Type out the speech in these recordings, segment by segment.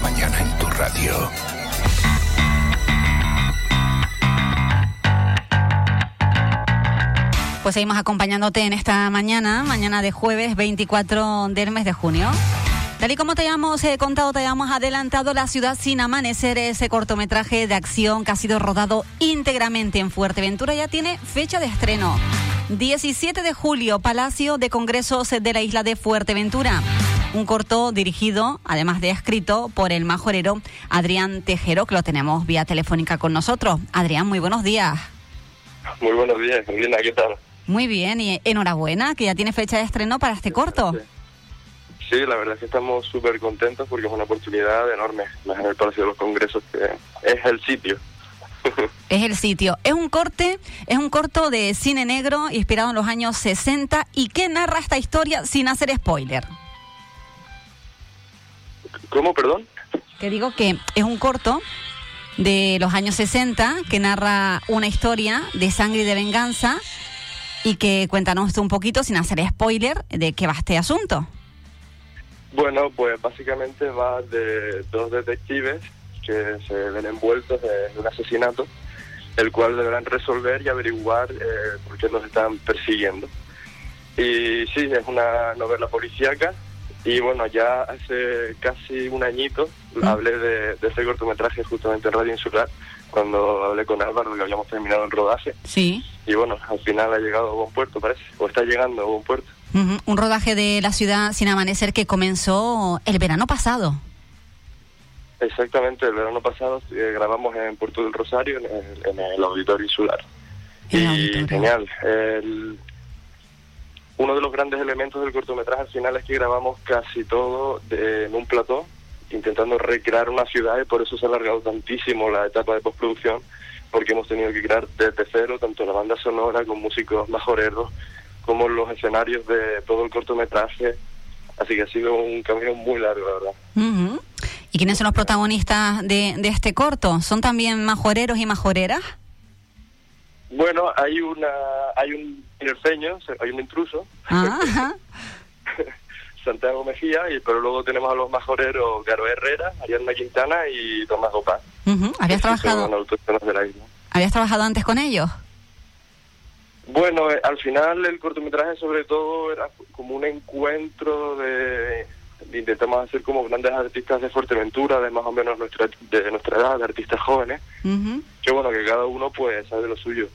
mañana en tu radio. Pues seguimos acompañándote en esta mañana, mañana de jueves 24 del mes de junio. Tal y como te habíamos eh, contado, te habíamos adelantado La ciudad sin amanecer, ese cortometraje de acción que ha sido rodado íntegramente en Fuerteventura, ya tiene fecha de estreno. 17 de julio, Palacio de Congresos de la isla de Fuerteventura. Un corto dirigido, además de escrito, por el majorero Adrián Tejero, que lo tenemos vía telefónica con nosotros. Adrián, muy buenos días. Muy buenos días, Carolina, ¿qué tal? Muy bien, y enhorabuena, que ya tiene fecha de estreno para este corto. Sí, la verdad es que estamos súper contentos porque es una oportunidad enorme, más en el Palacio de los Congresos, que es el sitio. Es el sitio. Es un corte, es un corto de cine negro inspirado en los años 60 y que narra esta historia sin hacer spoiler. ¿Cómo, perdón? Que digo que es un corto de los años 60 que narra una historia de sangre y de venganza y que cuéntanos un poquito, sin hacer spoiler, de qué va este asunto. Bueno, pues básicamente va de dos detectives que se ven envueltos en un asesinato, el cual deberán resolver y averiguar eh, por qué los están persiguiendo. Y sí, es una novela policíaca y bueno, ya hace casi un añito hablé de, de este cortometraje justamente en Radio Insular, cuando hablé con Álvaro que habíamos terminado el rodaje. Sí. Y bueno, al final ha llegado a buen puerto, parece, o está llegando a buen puerto. Un rodaje de La ciudad sin amanecer que comenzó el verano pasado. Exactamente, el verano pasado eh, grabamos en Puerto del Rosario, en el, en el Auditorio Insular. El y auditorio. genial. El- uno de los grandes elementos del cortometraje al final es que grabamos casi todo de- en un plató, intentando recrear una ciudad y por eso se ha alargado tantísimo la etapa de postproducción, porque hemos tenido que crear desde cero tanto la banda sonora con músicos majoreros como los escenarios de todo el cortometraje. Así que ha sido un camino muy largo, la verdad. ¿Y quiénes son los protagonistas de, de este corto? ¿Son también majoreros y majoreras? Bueno, hay una hay un tinerfeño, hay un intruso, ajá. Santiago Mejía, y pero luego tenemos a los majoreros Garo Herrera, Ariadna Quintana y Tomás Gopá. Ujú. ¿Habías, trabajado, autóctonos de la isla. ¿Habías trabajado antes con ellos? Bueno, eh, al final el cortometraje sobre todo era como un encuentro de, de intentamos hacer como grandes artistas de Fuerteventura, de más o menos nuestra de nuestra edad, de artistas jóvenes, que bueno, que cada uno pues sabe lo suyo.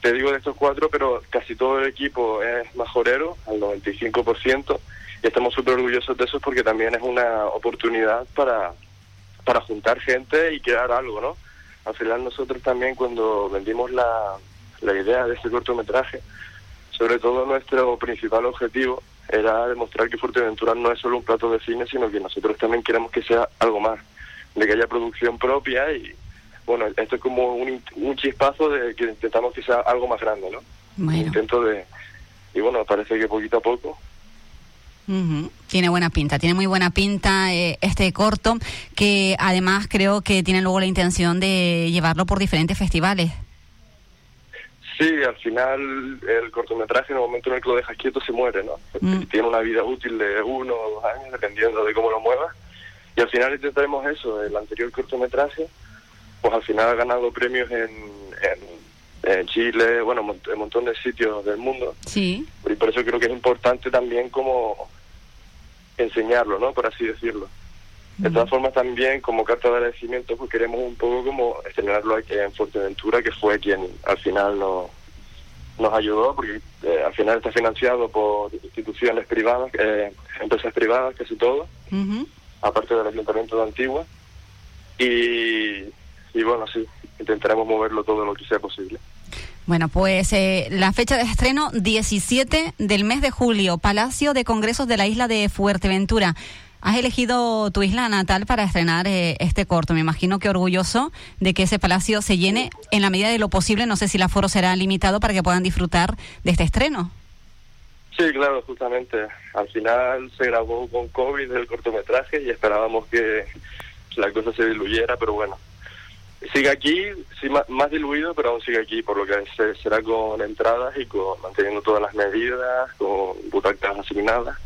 Te digo de estos cuatro, pero casi todo el equipo es majorero, al 95%, y estamos súper orgullosos de eso porque también es una oportunidad para, para juntar gente y crear algo, ¿no? Al final nosotros también cuando vendimos la, la idea de este cortometraje, sobre todo nuestro principal objetivo era demostrar que Fuerteventura no es solo un plato de cine, sino que nosotros también queremos que sea algo más, de que haya producción propia y bueno, esto es como un, un chispazo de que intentamos que sea algo más grande, ¿no? Bueno, intento de... Y bueno, parece que poquito a poco. ujú. tiene buena pinta, tiene muy buena pinta eh, este corto, que además creo que tienen luego la intención de llevarlo por diferentes festivales. Sí, al final el cortometraje en el momento en el que lo dejas quieto se muere, ¿no? Mm. Tiene una vida útil de uno o dos años, dependiendo de cómo lo muevas. Y al final intentaremos eso. El anterior cortometraje, pues al final ha ganado premios en, en, en Chile, bueno, mont- un montón de sitios del mundo. Sí. Y por eso creo que es importante también como enseñarlo, ¿no? Por así decirlo. De todas formas también como carta de agradecimiento pues queremos un poco como estrenarlo aquí en Fuerteventura que fue quien al final nos, nos ayudó porque eh, al final está financiado por instituciones privadas, eh, empresas privadas casi todo, Ujú. aparte del Ayuntamiento de Antigua y, y bueno sí, intentaremos moverlo todo lo que sea posible. Bueno, pues eh, la fecha de estreno 17 del mes de julio, Palacio de Congresos de la isla de Fuerteventura. Has elegido tu isla natal para estrenar eh, este corto. Me imagino que orgulloso de que ese palacio se llene en la medida de lo posible. No sé si el aforo será limitado para que puedan disfrutar de este estreno. Sí, claro, justamente. Al final se grabó con COVID el cortometraje y esperábamos que la cosa se diluyera, pero bueno. Sigue aquí, sí, más diluido, pero aún sigue aquí, por lo que se- será con entradas y con manteniendo todas las medidas, con butacas asignadas.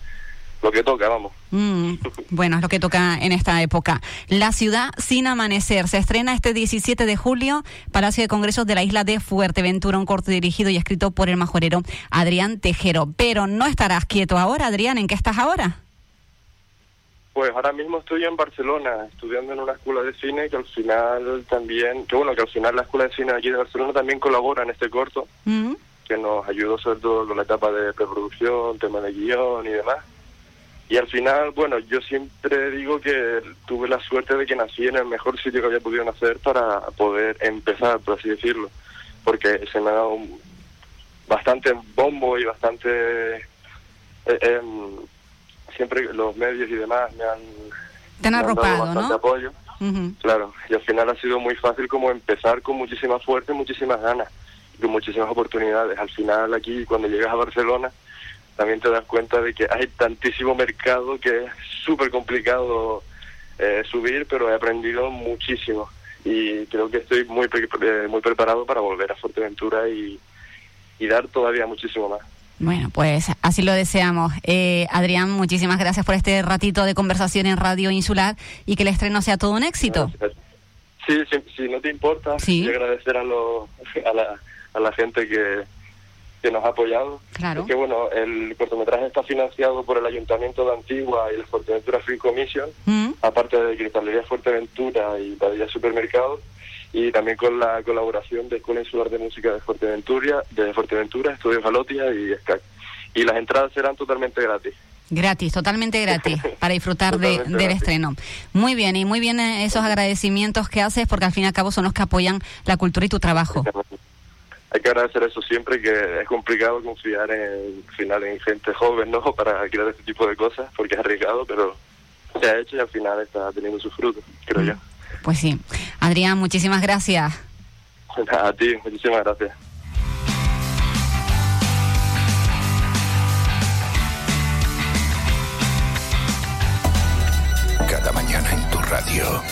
lo que toca, vamos. Mm, bueno, es lo que toca en esta época. La ciudad sin amanecer se estrena este 17 de julio, Palacio de Congresos de la isla de Fuerteventura, un corto dirigido y escrito por el majorero Adrián Tejero. Pero no estarás quieto ahora, Adrián, ¿en qué estás ahora? Pues ahora mismo estoy en Barcelona, estudiando en una escuela de cine que al final también, que bueno, que al final la escuela de cine aquí de Barcelona también colabora en este corto, Mm, que nos ayudó sobre todo con la etapa de preproducción, tema de guion y demás. Y al final, bueno, yo siempre digo que tuve la suerte de que nací en el mejor sitio que había podido nacer para poder empezar, por así decirlo, porque se me ha dado un- bastante bombo y bastante... eh, em, siempre los medios y demás me han, Te han me han dado bastante ¿no? apoyo. Claro, y al final ha sido muy fácil como empezar con muchísima fuerza y muchísimas ganas, y con muchísimas oportunidades. Al final aquí, cuando llegas a Barcelona, también te das cuenta de que hay tantísimo mercado que es súper complicado eh, subir, pero he aprendido muchísimo y creo que estoy muy pre- eh, muy preparado para volver a Fuerteventura y, y dar todavía muchísimo más. Bueno, pues así lo deseamos. Eh, Adrián, muchísimas gracias por este ratito de conversación en Radio Insular y que el estreno sea todo un éxito. Sí, si, si no te importa, Sí. y agradecer a, los a, la, a la gente que, que nos ha apoyado. Claro. Es que bueno, el cortometraje está financiado por el Ayuntamiento de Antigua y el Fuerteventura Free Commission, Mm, aparte de Cristalería Fuerteventura y Padilla Supermercados, y también con la colaboración de Escuela Insular de Música de Fuerteventura, de Fuerteventura, Estudios Galotia y SCAC. Y las entradas serán totalmente gratis. Gratis, totalmente gratis, para disfrutar de, del gratis. estreno. Muy bien, y muy bien eh, esos agradecimientos que haces, porque al fin y al cabo son los que apoyan la cultura y tu trabajo. Hay que agradecer eso siempre, que es complicado confiar en, al final en gente joven, ¿no? Para crear este tipo de cosas, porque es arriesgado, pero se ha hecho y al final está teniendo sus frutos, creo yo. Pues sí. Adrián, muchísimas gracias. A ti, muchísimas gracias. Cada mañana en tu radio.